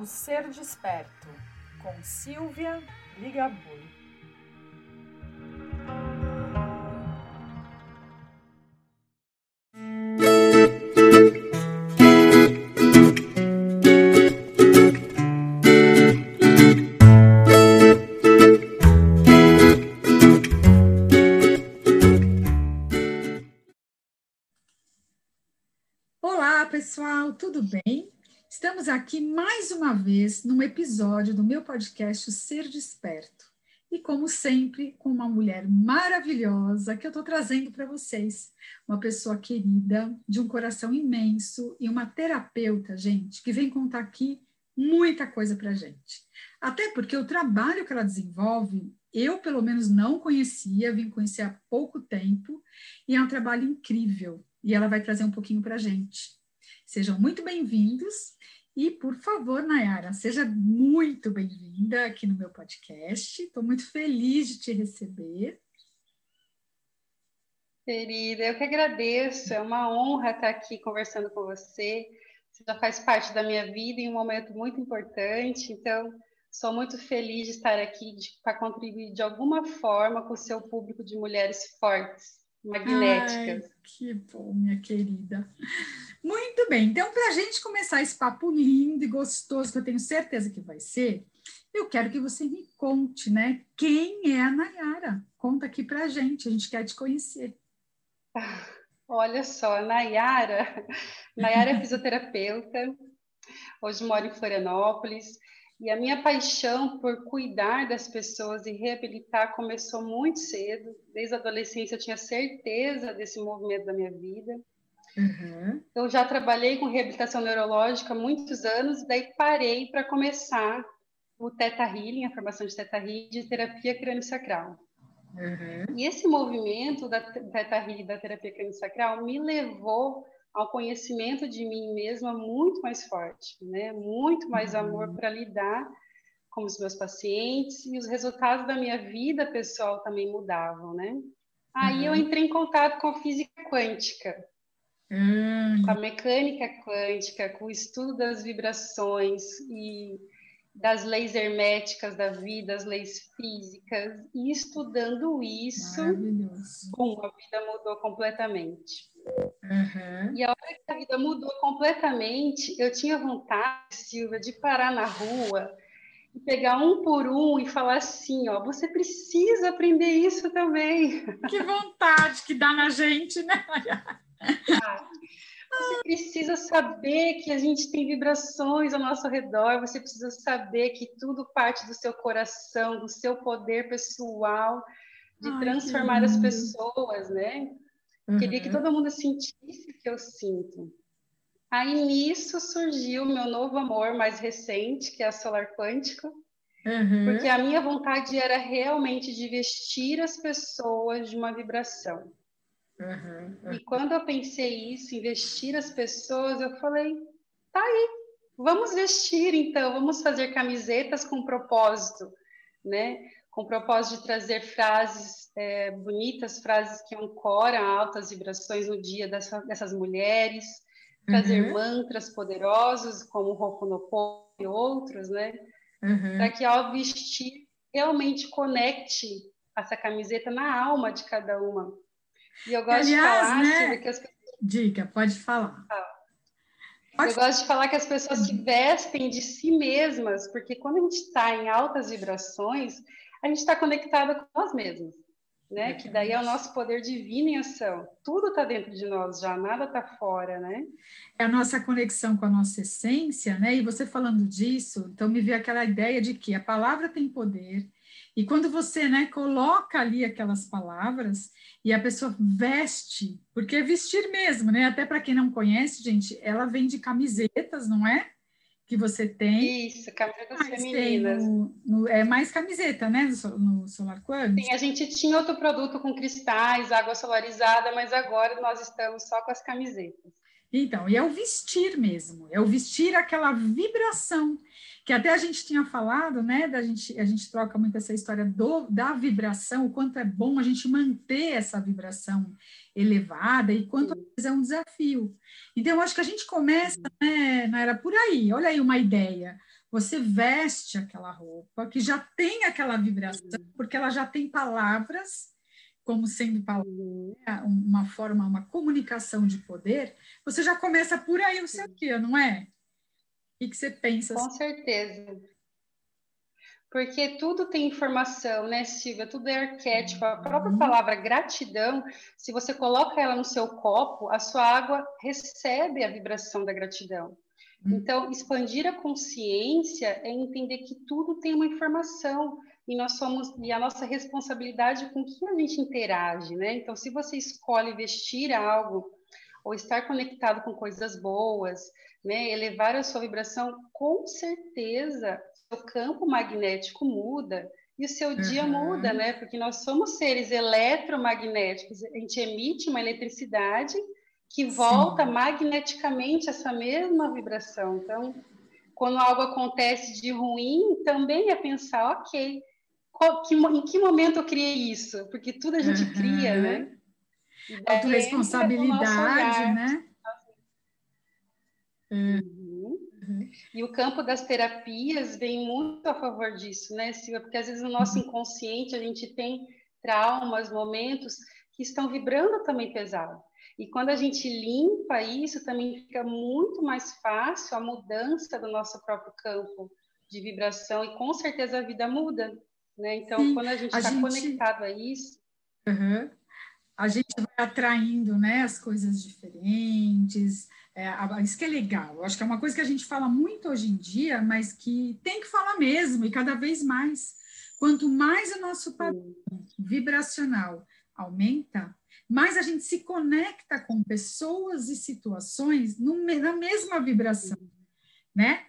O Ser Desperto, com Silvia Ligabui. Olá, pessoal, tudo bem? Estamos aqui mais uma vez num episódio do meu podcast Ser Desperto. E como sempre, com uma mulher maravilhosa que eu estou trazendo para vocês. Uma pessoa querida, de um coração imenso e uma terapeuta, gente, que vem contar aqui muita coisa para gente. Até porque o trabalho que ela desenvolve, eu pelo menos não conhecia, vim conhecer há pouco tempo, e é um trabalho incrível. E ela vai trazer um pouquinho para gente. Sejam muito bem-vindos. E, por favor, Nayara, seja muito bem-vinda aqui no meu podcast. Estou muito feliz de te receber. Querida, eu que agradeço. É uma honra estar aqui conversando com você. Você já faz parte da minha vida em um momento muito importante. Então, sou muito feliz de estar aqui para contribuir de alguma forma com o seu público de mulheres fortes, magnéticas. Ai, que bom, minha querida. Muito bem, então, para a gente começar esse papo lindo e gostoso, que eu tenho certeza que vai ser, eu quero que você me conte, né? Quem é a Nayara? Conta aqui para a gente, a gente quer te conhecer. Olha só, Nayara, Nayara é fisioterapeuta, hoje moro em Florianópolis, e a minha paixão por cuidar das pessoas e reabilitar começou muito cedo. Desde a adolescência eu tinha certeza desse movimento da minha vida. Uhum. Eu já trabalhei com reabilitação neurológica muitos anos, daí parei para começar o Theta Healing, a formação de Theta Healing, de terapia crânio-sacral. Uhum. E esse movimento da Theta Healing, da terapia crânio-sacral, me levou ao conhecimento de mim mesma muito mais forte, né? Muito mais uhum. amor para lidar com os meus pacientes e os resultados da minha vida pessoal também mudavam, né? Aí eu uhum. entrei em contato com a física quântica, Hum. Com a mecânica quântica, com o estudo das vibrações e das leis herméticas da vida, as leis físicas, e estudando isso, a vida mudou completamente. Uhum. E a hora que a vida mudou completamente, eu tinha vontade, Silvia, de parar na rua e pegar um por um e falar assim, ó, você precisa aprender isso também. Que vontade que dá na gente, né? Você precisa saber que a gente tem vibrações ao nosso redor, você precisa saber que tudo parte do seu coração, do seu poder pessoal, de Ai, transformar as pessoas, né? Uhum. Queria que uhum. todo mundo sentisse o que eu sinto. Aí nisso surgiu meu novo amor mais recente, que é a Solar Quântico, uhum. porque a minha vontade era realmente de vestir as pessoas de uma vibração. Uhum, uhum. E quando eu pensei isso, investir as pessoas, eu falei, tá aí, vamos vestir então, vamos fazer camisetas com propósito, né? Com propósito de trazer frases é, bonitas, frases que ancoram altas vibrações no dia dessa, dessas mulheres, trazer uhum. mantras poderosos como o Ho'oponopono e outros, né? Uhum. Para que ao vestir realmente conecte essa camiseta na alma de cada uma e eu gosto Aliás, de falar, né? Que as pessoas... Dica, pode falar. Ah. Eu gosto de falar que as pessoas se vestem de si mesmas, porque quando a gente está em altas vibrações, a gente está conectada com nós mesmos, né? Que daí é o nosso poder divino em ação. Tudo está dentro de nós já, nada está fora, né? É a nossa conexão com a nossa essência, né? E você falando disso, então me veio aquela ideia de que a palavra tem poder, e quando você né, coloca ali aquelas palavras e a pessoa veste, porque é vestir mesmo, né? Até para quem não conhece, gente, ela vem de camisetas, não é? Que você tem. Isso, camisetas femininas. No, no, é mais camiseta, né? No, no Solar Quantum. Sim, a gente tinha outro produto com cristais, água solarizada, mas agora nós estamos só com as camisetas. Então, e é o vestir mesmo, é o vestir aquela vibração que até a gente tinha falado, né, da gente, a gente troca muito essa história do, da vibração, o quanto é bom a gente manter essa vibração elevada e quanto é um desafio. Então, eu acho que a gente começa, né, era por aí, olha aí uma ideia. você veste aquela roupa que já tem aquela vibração, porque ela já tem palavras, como sendo né, uma forma, uma comunicação de poder, você já começa por aí o seu dia, não é? O que você pensa? Com certeza. Porque tudo tem informação, né, Silvia? Tudo é arquétipo. A própria uhum. palavra gratidão, se você coloca ela no seu copo, a sua água recebe a vibração da gratidão. Uhum. Então, expandir a consciência é entender que tudo tem uma informação e nós somos e a nossa responsabilidade com quem a gente interage, né? Então, se você escolhe vestir algo ou estar conectado com coisas boas, né, elevar a sua vibração, com certeza o campo magnético muda e o seu dia uhum. muda, né? Porque nós somos seres eletromagnéticos, a gente emite uma eletricidade que volta Sim. magneticamente essa mesma vibração. Então, quando algo acontece de ruim, também é pensar, ok, qual, que, em que momento eu criei isso? Porque tudo a gente uhum. cria, né? Autoresponsabilidade, né? Uhum. Uhum. E o campo das terapias vem muito a favor disso, né, Silvia? Porque às vezes no nosso uhum. inconsciente a gente tem traumas, momentos que estão vibrando também pesado. E quando a gente limpa isso, também fica muito mais fácil a mudança do nosso próprio campo de vibração e com certeza a vida muda, né? Então, Sim, quando a gente está gente... conectado a isso, uhum. a gente vai atraindo, né, as coisas diferentes, é, isso que é legal. Eu acho que é uma coisa que a gente fala muito hoje em dia, mas que tem que falar mesmo, e cada vez mais. Quanto mais o nosso padrão vibracional aumenta, mais a gente se conecta com pessoas e situações no, na mesma vibração, né?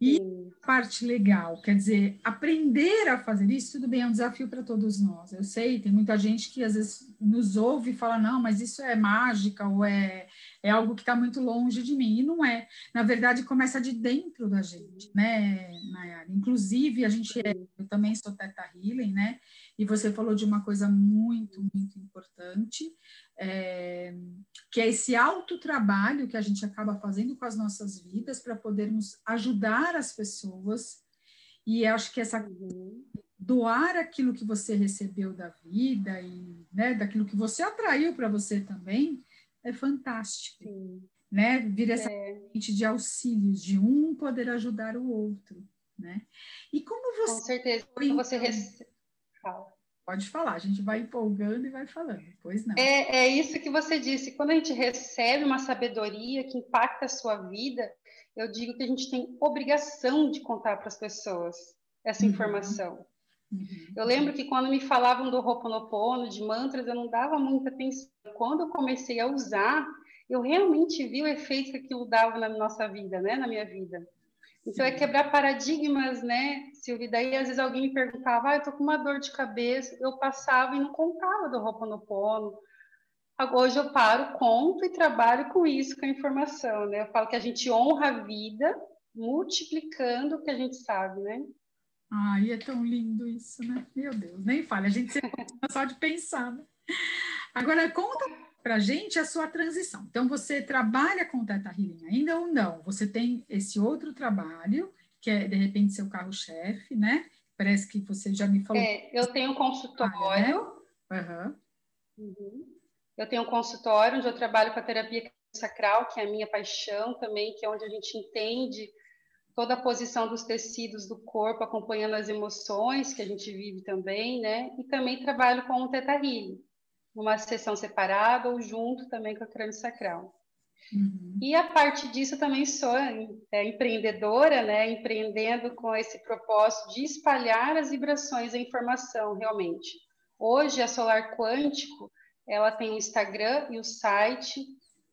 E a parte legal, quer dizer, aprender a fazer isso, tudo bem, é um desafio para todos nós. Eu sei, tem muita gente que às vezes nos ouve e fala, não, mas isso é mágica ou é, é algo que está muito longe de mim. E não é. Na verdade, começa de dentro da gente, né, Nayara? Inclusive, a gente é, eu também sou Teta Healing, né? E você falou de uma coisa muito, muito importante, é, que é esse autotrabalho que a gente acaba fazendo com as nossas vidas para podermos ajudar as pessoas. E acho que essa doar aquilo que você recebeu da vida e né, daquilo que você atraiu para você também é fantástico. Sim. Né? Vir essa é. de auxílios, de um poder ajudar o outro. Né? E como você. Com certeza, quando você recebe. Pode falar, a gente vai empolgando e vai falando, pois não. É, é isso que você disse. Quando a gente recebe uma sabedoria que impacta a sua vida, eu digo que a gente tem obrigação de contar para as pessoas essa uhum. informação. Uhum. Eu lembro que quando me falavam do Ho'oponopono, de mantras, eu não dava muita atenção. Quando eu comecei a usar, eu realmente vi o efeito que aquilo dava na nossa vida, né, na minha vida. Então, é quebrar paradigmas, né, Silvia? Daí, às vezes, alguém me perguntava, ah, eu tô com uma dor de cabeça. Eu passava e não contava do Ho'oponopono. Hoje eu paro, conto e trabalho com isso, com a informação, né? Eu falo que a gente honra a vida multiplicando o que a gente sabe, né? Ai, é tão lindo isso, né? Meu Deus, nem fale, a gente se só de pensar, né? Agora, conta para a gente a sua transição. Então, você trabalha com Teta Healing ainda ou não? Você tem esse outro trabalho, que é, de repente, seu carro-chefe, né? Parece que você já me falou. É, eu tenho um consultório. Uhum. Uhum. Eu tenho um consultório onde eu trabalho com a terapia sacral, que é a minha paixão também, que é onde a gente entende toda a posição dos tecidos do corpo, acompanhando as emoções que a gente vive também, né? E também trabalho com o Teta Healing numa sessão separada ou junto também com a crânio sacral. Uhum. E a parte disso também sou é, empreendedora, né, empreendendo com esse propósito de espalhar as vibrações e a informação realmente. Hoje a Solar Quântico, ela tem o Instagram e o site.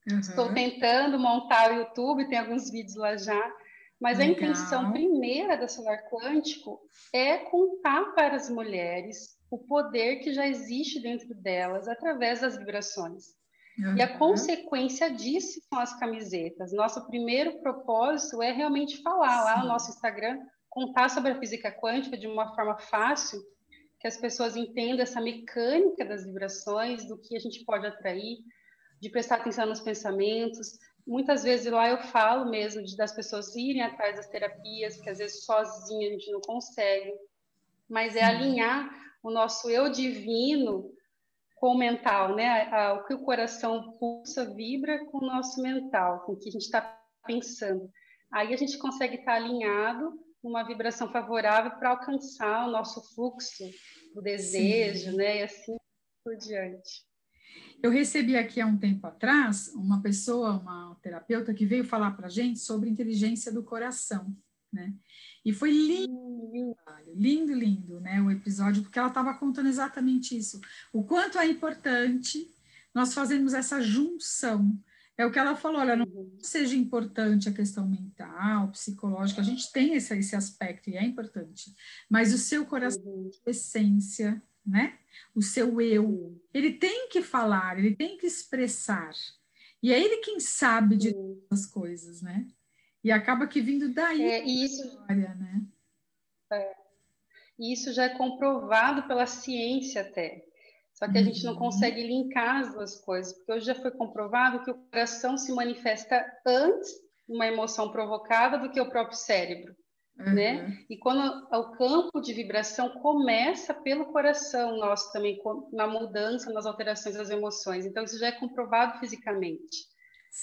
Uhum. Estou tentando montar o YouTube, tem alguns vídeos lá já. Mas Legal. a intenção primeira da Solar Quântico é contar para as mulheres o poder que já existe dentro delas através das vibrações. Uhum. E a consequência disso são as camisetas. Nosso primeiro propósito é realmente falar Sim. lá no nosso Instagram, contar sobre a física quântica de uma forma fácil, que as pessoas entendam essa mecânica das vibrações, do que a gente pode atrair, de prestar atenção nos pensamentos, muitas vezes lá eu falo mesmo de, das pessoas irem atrás das terapias, que às vezes sozinha a gente não consegue, mas é alinhar o nosso eu divino com o mental, né? O que o coração pulsa, vibra com o nosso mental, com o que a gente está pensando. Aí a gente consegue estar tá alinhado numa vibração favorável para alcançar o nosso fluxo, o desejo, Sim. né? E assim por diante. Eu recebi aqui há um tempo atrás uma pessoa, uma terapeuta, que veio falar para a gente sobre inteligência do coração, né? E foi lindo, lindo, lindo, né, o episódio, porque ela estava contando exatamente isso. O quanto é importante nós fazermos essa junção. É o que ela falou, olha, não uhum. seja importante a questão mental, psicológica, a gente tem esse, esse aspecto e é importante, mas o seu coração, uhum. essência, né? O seu eu, uhum. ele tem que falar, ele tem que expressar. E é ele quem sabe de todas as coisas, né? E acaba que vindo daí é, isso, história, né? É, isso já é comprovado pela ciência até. Só que a gente não uhum. consegue linkar as duas coisas, porque hoje já foi comprovado que o coração se manifesta antes de uma emoção provocada do que o próprio cérebro. Né? Uhum. Né? E quando o campo de vibração começa pelo coração nosso também, na mudança, nas alterações das emoções. Então, isso já é comprovado fisicamente.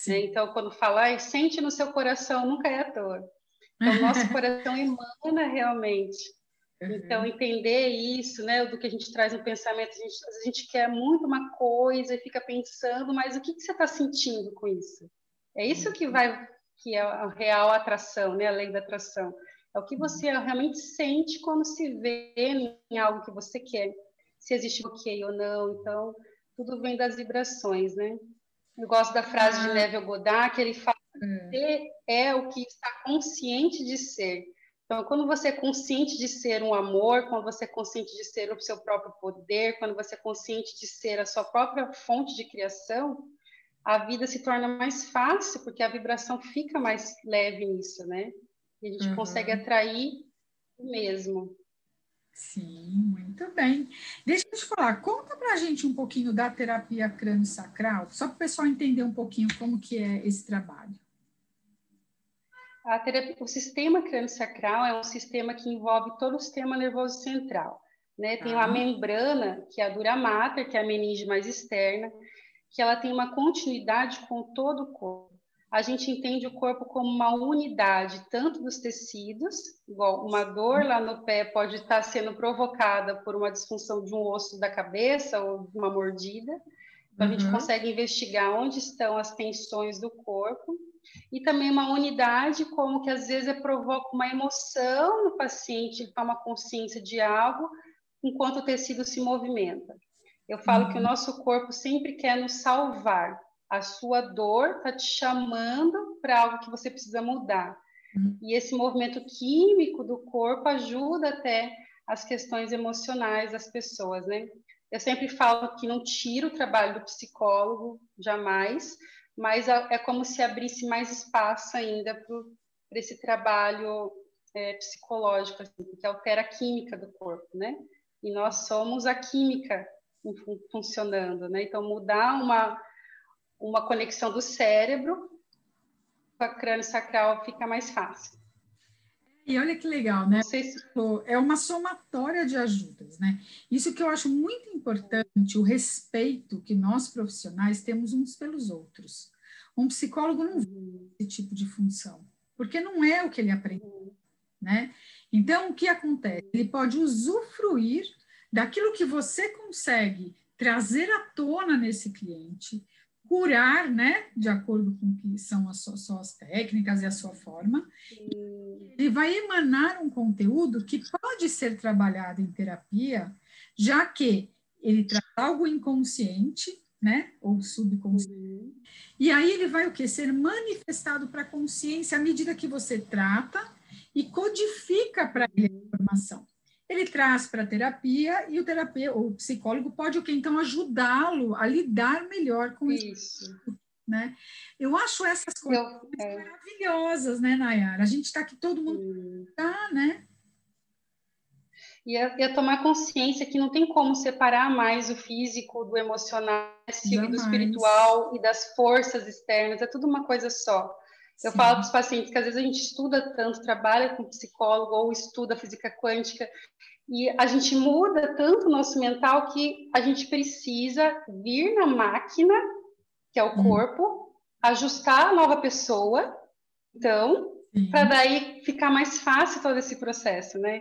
Né? Então, quando falar, sente no seu coração, nunca é à toa. Então, o nosso coração emana realmente. Uhum. Então, entender isso, né, do que a gente traz no pensamento, a gente, a gente quer muito uma coisa e fica pensando, mas o que, que você está sentindo com isso? É isso que vai, que é a real atração, né, a lei da atração. É o que você uhum. realmente sente quando se vê em algo que você quer, se existe bloqueio ou não. Então, tudo vem das vibrações, né? Eu gosto da frase de ah. Neville Goddard, que ele fala hum. que é o que está consciente de ser. Então, quando você é consciente de ser um amor, quando você é consciente de ser o seu próprio poder, quando você é consciente de ser a sua própria fonte de criação, a vida se torna mais fácil, porque a vibração fica mais leve nisso, né? E a gente uhum. consegue atrair o mesmo. Sim, muito bem. Deixa eu te falar, conta para a gente um pouquinho da terapia crânio-sacral, só para o pessoal entender um pouquinho como que é esse trabalho. A terapia, o sistema crânio-sacral é um sistema que envolve todo o sistema nervoso central. Né? Tem ah. uma membrana, que é a dura mater, que é a meninge mais externa, que ela tem uma continuidade com todo o corpo a gente entende o corpo como uma unidade, tanto dos tecidos, igual uma dor lá no pé pode estar sendo provocada por uma disfunção de um osso da cabeça ou de uma mordida. Então, uhum. a gente uhum. consegue investigar onde estão as tensões do corpo. E também uma unidade, como que às vezes provoca uma emoção no paciente, ele toma consciência de algo, enquanto o tecido se movimenta. Eu falo uhum. que o uhum. nosso corpo sempre quer nos salvar, a sua dor está te chamando para algo que você precisa mudar. Uhum. E esse movimento químico do corpo ajuda até as questões emocionais das pessoas, né? Eu sempre falo que não tiro o trabalho do psicólogo, jamais, mas é como se abrisse mais espaço ainda para esse trabalho é, psicológico, assim, que altera a química do corpo, né? E nós somos a química funcionando, né? Então, mudar uma, uma conexão do cérebro com a crânio sacral fica mais fácil. E olha que legal, né? Se... É uma somatória de ajudas, né? Isso que eu acho muito importante, o respeito que nós profissionais temos uns pelos outros. Um psicólogo não vê esse tipo de função, porque não é o que ele aprendeu, né? Então, o que acontece? Ele pode usufruir daquilo que você consegue trazer à tona nesse cliente, curar, né, de acordo com o que são as suas, suas técnicas e a sua forma. Sim. Ele vai emanar um conteúdo que pode ser trabalhado em terapia, já que ele traz algo inconsciente, né, ou subconsciente. Uhum. E aí ele vai o que ser manifestado para a consciência à medida que você trata e codifica para ele a informação ele traz para a terapia e o terapeuta, o psicólogo pode o que então ajudá-lo a lidar melhor com isso. isso. Né? Eu acho essas coisas Eu, é. maravilhosas, né, Nayara? A gente está aqui, todo mundo está, né? E é, é, tomar consciência que não tem como separar mais o físico do emocional, do espiritual e das forças externas, é tudo uma coisa só. Eu Sim. falo para os pacientes que às vezes a gente estuda tanto, trabalha com psicólogo ou estuda física quântica e a gente muda tanto o nosso mental que a gente precisa vir na máquina, que é o hum. corpo, ajustar a nova pessoa, então, para daí ficar mais fácil todo esse processo, né?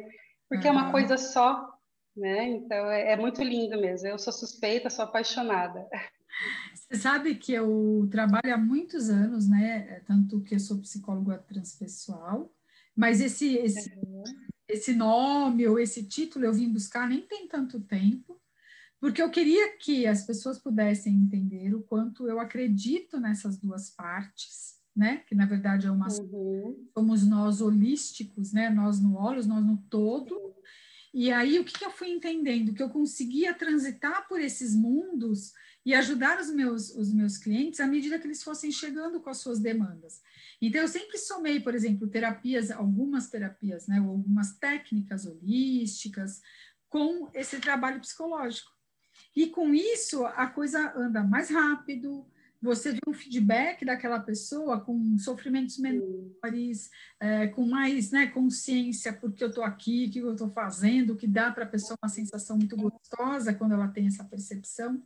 Porque uhum. é uma coisa só, né? Então é, é muito lindo mesmo. Eu sou suspeita, sou apaixonada. Você sabe que eu trabalho há muitos anos, né? Tanto que eu sou psicóloga transpessoal, mas esse, esse, uhum. esse nome ou esse título eu vim buscar nem tem tanto tempo, porque eu queria que as pessoas pudessem entender o quanto eu acredito nessas duas partes, né? Que na verdade é uma uhum. somos nós holísticos, né? Nós no olhos, nós no todo. E aí o que, que eu fui entendendo que eu conseguia transitar por esses mundos e ajudar os meus, os meus clientes à medida que eles fossem chegando com as suas demandas. Então, eu sempre somei, por exemplo, terapias, algumas terapias, né, ou algumas técnicas holísticas com esse trabalho psicológico. E com isso, a coisa anda mais rápido, você vê um feedback daquela pessoa com sofrimentos menores, é, com mais né, consciência porque eu estou aqui, o que eu estou fazendo, que dá para a pessoa uma sensação muito gostosa quando ela tem essa percepção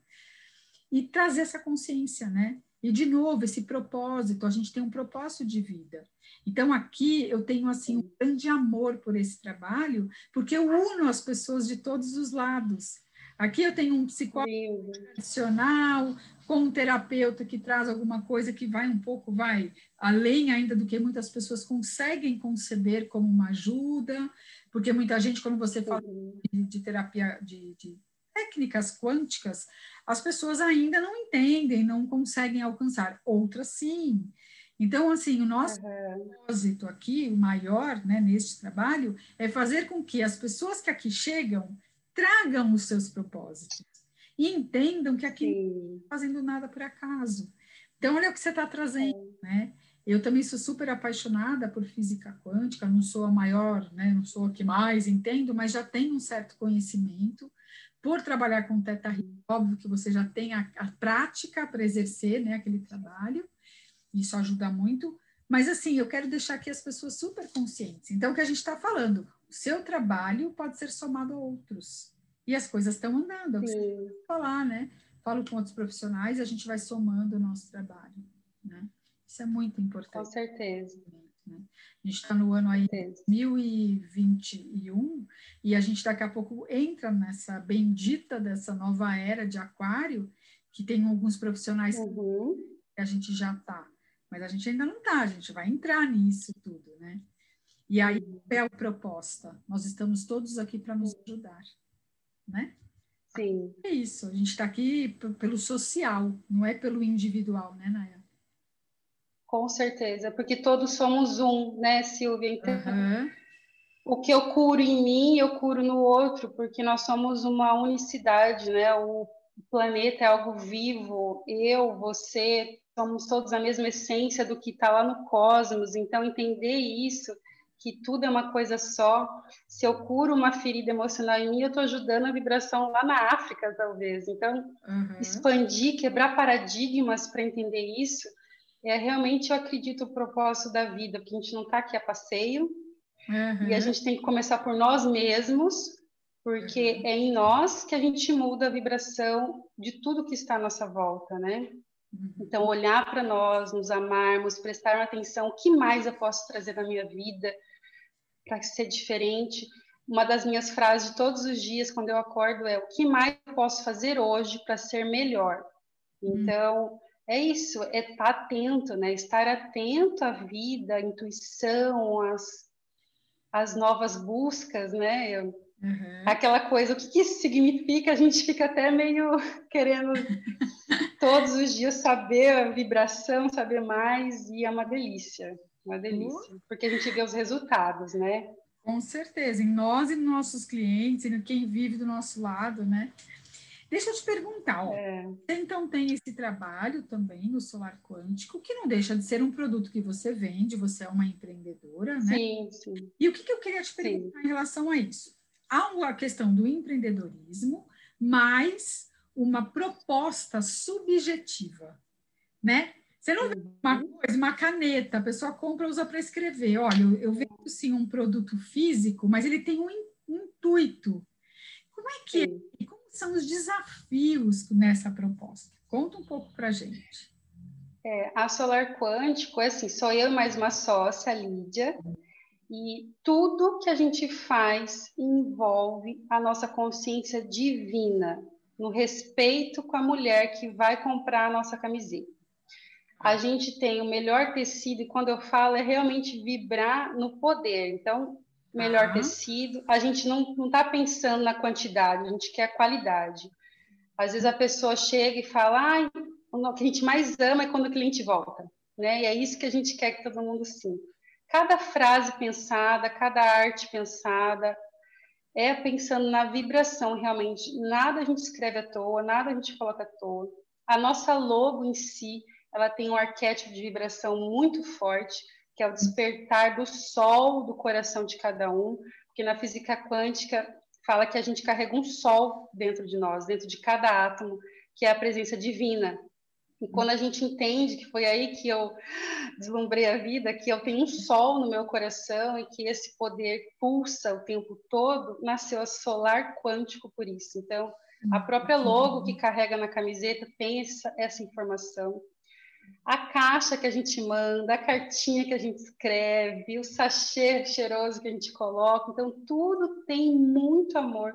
e trazer essa consciência, né? E de novo, esse propósito, a gente tem um propósito de vida. Então aqui eu tenho assim um grande amor por esse trabalho, porque eu uno as pessoas de todos os lados. Aqui eu tenho um psicólogo tradicional, com um terapeuta que traz alguma coisa que vai um pouco, vai além ainda do que muitas pessoas conseguem conceber como uma ajuda, porque muita gente, quando você fala de, de terapia, de, de técnicas quânticas, as pessoas ainda não entendem, não conseguem alcançar. Outras sim. Então, assim, o nosso uhum. propósito aqui, o maior, né, neste trabalho, é fazer com que as pessoas que aqui chegam tragam os seus propósitos e entendam que aqui sim. não está fazendo nada por acaso. Então, olha o que você está trazendo, né? Eu também sou super apaixonada por física quântica, não sou a maior, né, não sou a que mais entendo, mas já tenho um certo conhecimento por trabalhar com Teta Healing, óbvio que você já tem a, a prática para exercer né, aquele trabalho, isso ajuda muito, mas assim, eu quero deixar aqui as pessoas super conscientes. Então, o que a gente está falando, seu trabalho pode ser somado a outros, e as coisas estão andando, é o que você falar, né? Falo com outros profissionais e a gente vai somando o nosso trabalho, né? Isso é muito importante. Com certeza. Né? A gente está no ano aí 2021 e a gente daqui a pouco entra nessa bendita dessa nova era de aquário, que tem alguns profissionais uhum. que a gente já está, mas a gente ainda não está, a gente vai entrar nisso tudo, né? E aí, é a proposta? Nós estamos todos aqui para nos ajudar, né? Sim. É isso, a gente está aqui pelo social, não é pelo individual, né, Naya? Com certeza, porque todos somos um, né, Silvia? Então, uhum. o que eu curo em mim, eu curo no outro, porque nós somos uma unicidade, né? O planeta é algo vivo, eu, você, somos todos a mesma essência do que está lá no cosmos. Então, entender isso, que tudo é uma coisa só. Se eu curo uma ferida emocional em mim, eu estou ajudando a vibração lá na África, talvez. Então, uhum. expandir, quebrar paradigmas para entender isso é realmente, eu acredito, o propósito da vida, porque a gente não está aqui a passeio, uhum. e a gente tem que começar por nós mesmos, porque uhum. é em nós que a gente muda a vibração de tudo que está à nossa volta, né? Uhum. Então, olhar para nós, nos amarmos, prestar atenção, o que mais eu posso trazer na minha vida para ser diferente? Uma das minhas frases de todos os dias, quando eu acordo, é: o que mais eu posso fazer hoje para ser melhor? Uhum. Então, é isso, é estar tá atento, né? Estar atento à vida, à intuição, às, às novas buscas, né? Eu, uhum. Aquela coisa, o que, que isso significa? A gente fica até meio querendo todos os dias saber a vibração, saber mais, e é uma delícia, uma delícia, porque a gente vê os resultados, né? Com certeza, em nós e nos nossos clientes, em quem vive do nosso lado, né? Deixa eu te perguntar, ó, é. você então tem esse trabalho também no solar quântico, que não deixa de ser um produto que você vende, você é uma empreendedora, né? Sim, sim. E o que, que eu queria te perguntar sim. em relação a isso? há uma questão do empreendedorismo, mais uma proposta subjetiva, né? Você não vê uma uhum. coisa, uma caneta, a pessoa compra usa para escrever. Olha, eu, eu vejo sim um produto físico, mas ele tem um, um intuito. Como é que é? Como são os desafios nessa proposta? Conta um pouco para a gente. É, a Solar Quântico, é assim, sou eu e mais uma sócia, a Lídia, e tudo que a gente faz envolve a nossa consciência divina, no respeito com a mulher que vai comprar a nossa camiseta. A gente tem o melhor tecido, e quando eu falo é realmente vibrar no poder. Então, melhor uhum. tecido, a gente não está pensando na quantidade, a gente quer a qualidade. Às vezes a pessoa chega e fala, ai, o que a gente mais ama é quando o cliente volta, né? E é isso que a gente quer que todo mundo sinta. Cada frase pensada, cada arte pensada, é pensando na vibração realmente. Nada a gente escreve à toa, nada a gente coloca à toa. A nossa logo em si, ela tem um arquétipo de vibração muito forte, que é o despertar do sol do coração de cada um, porque na física quântica fala que a gente carrega um sol dentro de nós, dentro de cada átomo, que é a presença divina. E quando a gente entende que foi aí que eu deslumbrei a vida, que eu tenho um sol no meu coração e que esse poder pulsa o tempo todo, nasceu a Solar Quântico por isso. Então, a própria logo que carrega na camiseta tem essa, essa informação. A caixa que a gente manda, a cartinha que a gente escreve, o sachê cheiroso que a gente coloca. Então, tudo tem muito amor,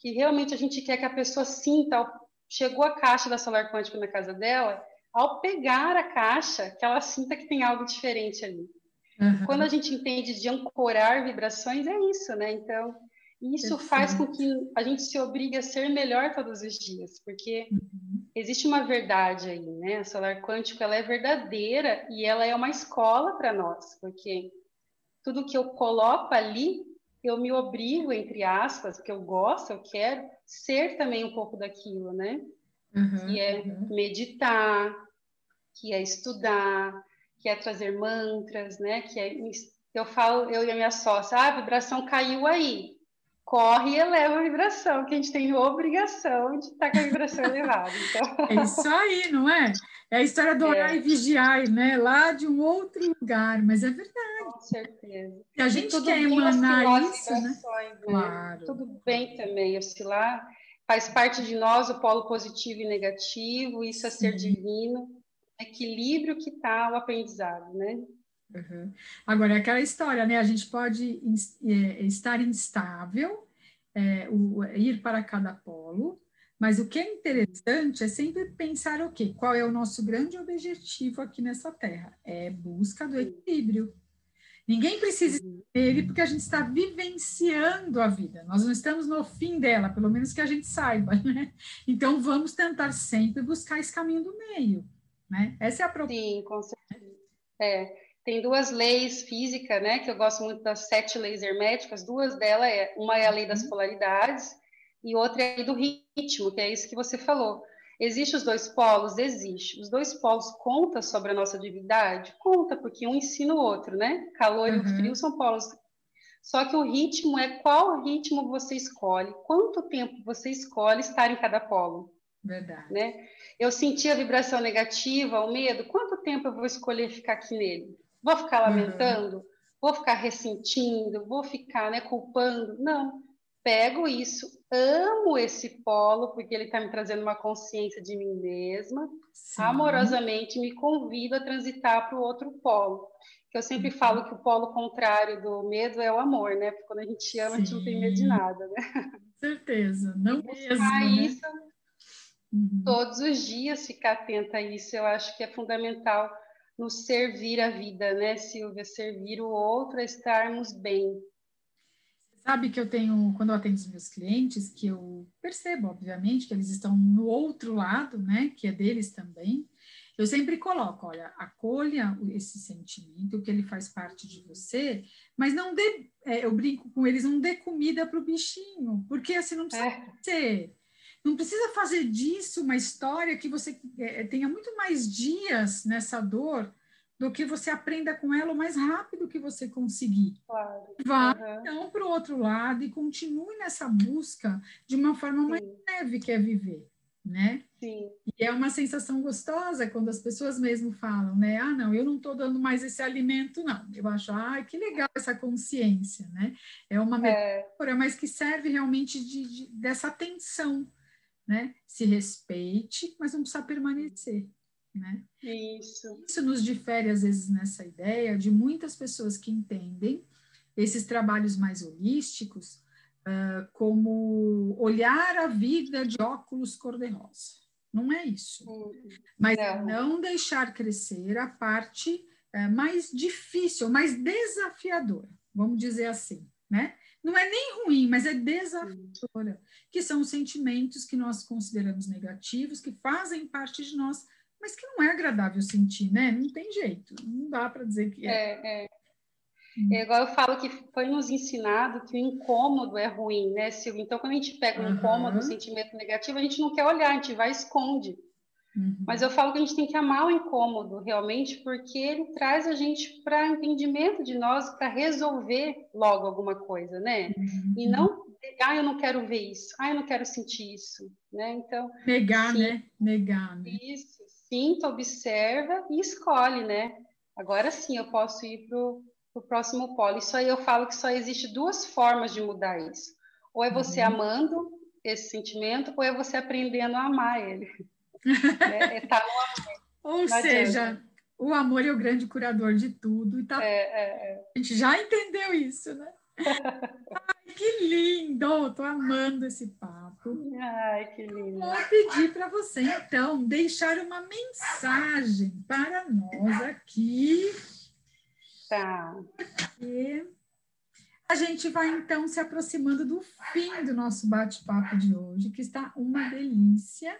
que realmente a gente quer que a pessoa sinta. Chegou a caixa da Solar Quântico na casa dela, ao pegar a caixa, que ela sinta que tem algo diferente ali. Uhum. Quando a gente entende de ancorar vibrações, é isso, né? Então, isso Perfeito. faz com que a gente se obrigue a ser melhor todos os dias, porque uhum. Existe uma verdade aí, né? A solar quântico, ela é verdadeira e ela é uma escola para nós, porque tudo que eu coloco ali, eu me obrigo, entre aspas, porque eu gosto, eu quero ser também um pouco daquilo, né? uhum, que é uhum. meditar, que é estudar, que é trazer mantras, né? Que é, eu falo, eu e a minha sócia, ah, a vibração caiu aí. Corre e eleva a vibração, que a gente tem obrigação de estar com a vibração elevada. Então... É isso aí, não é? É a história do orar é. e vigiar, né? Lá de um outro lugar, mas é verdade. Com certeza. E a gente quer emanar isso, né? né? Claro. Tudo bem também oscilar faz parte de nós o polo positivo e negativo, isso é ser divino, equilíbrio que está o aprendizado, né? Uhum. Agora, é aquela história, né? A gente pode é, estar instável, é, o, ir para cada polo, mas o que é interessante é sempre pensar o quê? Qual é o nosso grande objetivo aqui nessa Terra? É busca do equilíbrio. Ninguém precisa dele porque a gente está vivenciando a vida. Nós não estamos no fim dela, pelo menos que a gente saiba, né? Então vamos tentar sempre buscar esse caminho do meio, né? Essa é a proposta. Sim, com certeza. É, tem duas leis físicas, né? Que eu gosto muito das sete leis herméticas. Duas delas é uma é a lei das uhum. polaridades e outra é a lei do ritmo, que é isso que você falou. Existem os dois polos? Existe. Os dois polos conta sobre a nossa divindade? Conta, porque um ensina o outro, né? Calor uhum. e frio são polos. Só que o ritmo é qual ritmo você escolhe, quanto tempo você escolhe estar em cada polo. Verdade. Né? Eu senti a vibração negativa, o medo, quanto tempo eu vou escolher ficar aqui nele? Vou ficar uhum. lamentando? Uhum. Vou ficar ressentindo? Vou ficar né, culpando? Não pego isso, amo esse polo, porque ele está me trazendo uma consciência de mim mesma, Sim. amorosamente me convido a transitar para o outro polo. Que eu sempre uhum. falo que o polo contrário do medo é o amor, né? Porque quando a gente ama, Sim. a gente não tem medo de nada, né? Certeza, não mesmo. Né? isso uhum. todos os dias, ficar atenta a isso, eu acho que é fundamental no servir a vida, né, Silvia? Servir o outro a estarmos bem. Sabe que eu tenho, quando eu atendo os meus clientes, que eu percebo, obviamente, que eles estão no outro lado, né, que é deles também. Eu sempre coloco, olha, acolha esse sentimento, que ele faz parte de você, mas não dê, é, eu brinco com eles, não dê comida para o bichinho, porque assim não precisa é. ser. Não precisa fazer disso uma história que você é, tenha muito mais dias nessa dor do que você aprenda com ela o mais rápido que você conseguir. Claro. Vá Uhum. então para o outro lado e continue nessa busca de uma forma mais Sim. leve que é viver, né? Sim, E é uma sensação gostosa quando as pessoas mesmo falam, né? Ah, não, eu não estou dando mais esse alimento, não. Eu acho, ah, que legal essa consciência, né? É uma é, metáfora, mas que serve realmente de, de- dessa atenção, né? Se respeite, mas não precisa permanecer, né? isso. Isso nos difere, às vezes, nessa ideia de muitas pessoas que entendem esses trabalhos mais holísticos ah, como olhar a vida de óculos cor-de-rosa. Não é isso. Hum, Mas Não. não deixar crescer a parte eh, mais difícil, mais desafiadora, vamos dizer assim, né? Não é nem ruim, mas é desafiadora, que são os sentimentos que nós consideramos negativos, que fazem parte de nós, mas que não é agradável sentir, né? Não tem jeito, não dá para dizer que é. É, é. Hum. É igual eu falo que foi nos ensinado que o incômodo é ruim, né, Silvia? Então, quando a gente pega um Aham. incômodo, um sentimento negativo, a gente não quer olhar, a gente vai e esconde. Uhum. Mas eu falo que a gente tem que amar o incômodo, realmente, porque ele traz a gente para entendimento de nós, para resolver logo alguma coisa, né? Uhum. E não, ah, eu não quero ver isso, ah, eu não quero sentir isso, né? Então, negar, Sim. né? Negar, né? isso, sinta, observa e escolhe, né? Agora sim eu posso ir para o próximo polo. Isso aí eu falo que só existe duas formas de mudar isso. Ou é você Uhum. amando esse sentimento, ou é você aprendendo a amar ele. É, é, tá Ou Não seja, adianta. o amor é o grande curador de tudo, e tá é, é, é. A gente já entendeu isso, né? Ai, que lindo! Tô amando esse papo. Ai, que lindo. Vou pedir para você, então, deixar uma mensagem para nós aqui. Tá. E a gente vai, então, se aproximando do fim do nosso bate-papo de hoje, que está uma delícia.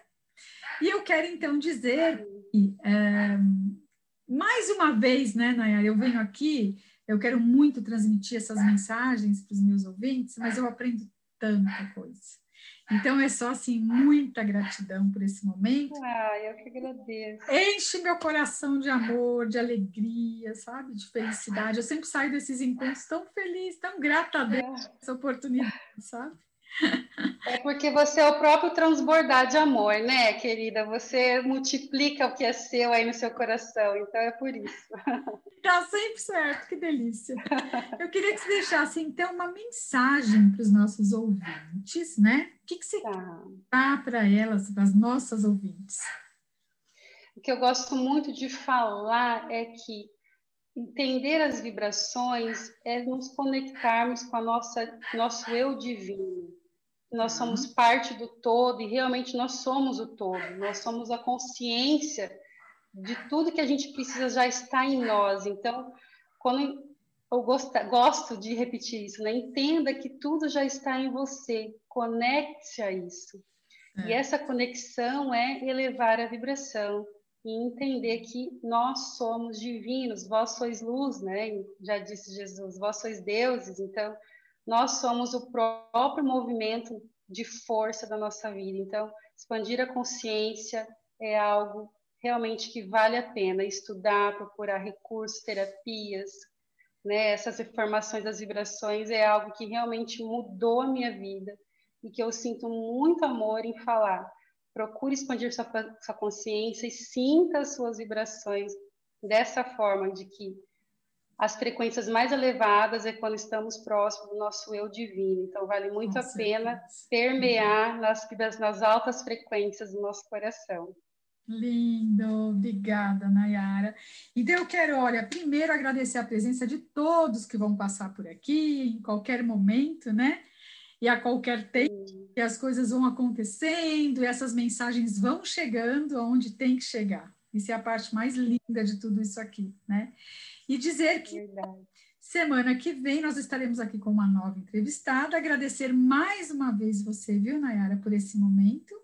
E eu quero, então, dizer é, mais uma vez, né, Nayara, eu venho aqui, eu quero muito transmitir essas mensagens para os meus ouvintes, mas eu aprendo tanta coisa. Então, é só, assim, muita gratidão por esse momento. Ai, eu que agradeço. Enche meu coração de amor, de alegria, sabe? De felicidade. Eu sempre saio desses encontros tão feliz, tão grata a Deus por essa oportunidade, sabe? É porque você é o próprio transbordar de amor, né, querida? Você multiplica o que é seu aí no seu coração, então é por isso. Tá sempre certo, que delícia. Eu queria que você deixasse, então, uma mensagem para os nossos ouvintes, né? O que, que você Tá. dá para elas, para as nossas ouvintes? O que eu gosto muito de falar é que entender as vibrações é nos conectarmos com a nossa nosso eu divino. Nós somos parte do todo e realmente nós somos o todo. Nós somos a consciência de tudo que a gente precisa já está em nós. Então, quando eu gosto, gosto de repetir isso, né? Entenda que tudo já está em você. Conecte a isso. E É. essa conexão é elevar a vibração e entender que nós somos divinos, vós sois luz, né? Já disse Jesus, vós sois deuses, então nós somos o próprio movimento de força da nossa vida. Então, expandir a consciência é algo realmente que vale a pena estudar, procurar recursos, terapias, né? Essas informações das vibrações é algo que realmente mudou a minha vida e que eu sinto muito amor em falar. Procure expandir sua, sua consciência e sinta as suas vibrações dessa forma, de que as frequências mais elevadas é quando estamos próximos do nosso eu divino. Então, vale muito Com a pena certeza. permear nas, nas altas frequências do nosso coração. Lindo, obrigada, Nayara. Então, eu quero, olha, primeiro agradecer a presença de todos que vão passar por aqui, em qualquer momento, né? E a qualquer tempo, que as coisas vão acontecendo e essas mensagens vão chegando aonde tem que chegar. Isso é a parte mais linda de tudo isso aqui, né? E dizer é que Verdade. semana que vem nós estaremos aqui com uma nova entrevistada. Agradecer mais uma vez você, viu, Nayara, por esse momento.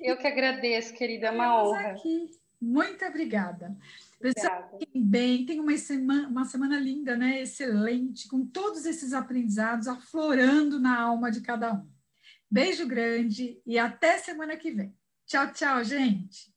Eu que agradeço, querida, é uma honra. Aqui. Muito obrigada. Pessoal, fiquem bem, tenham uma semana, uma semana linda, né? Excelente, com todos esses aprendizados aflorando na alma de cada um. Beijo grande e até semana que vem. Tchau, tchau, gente.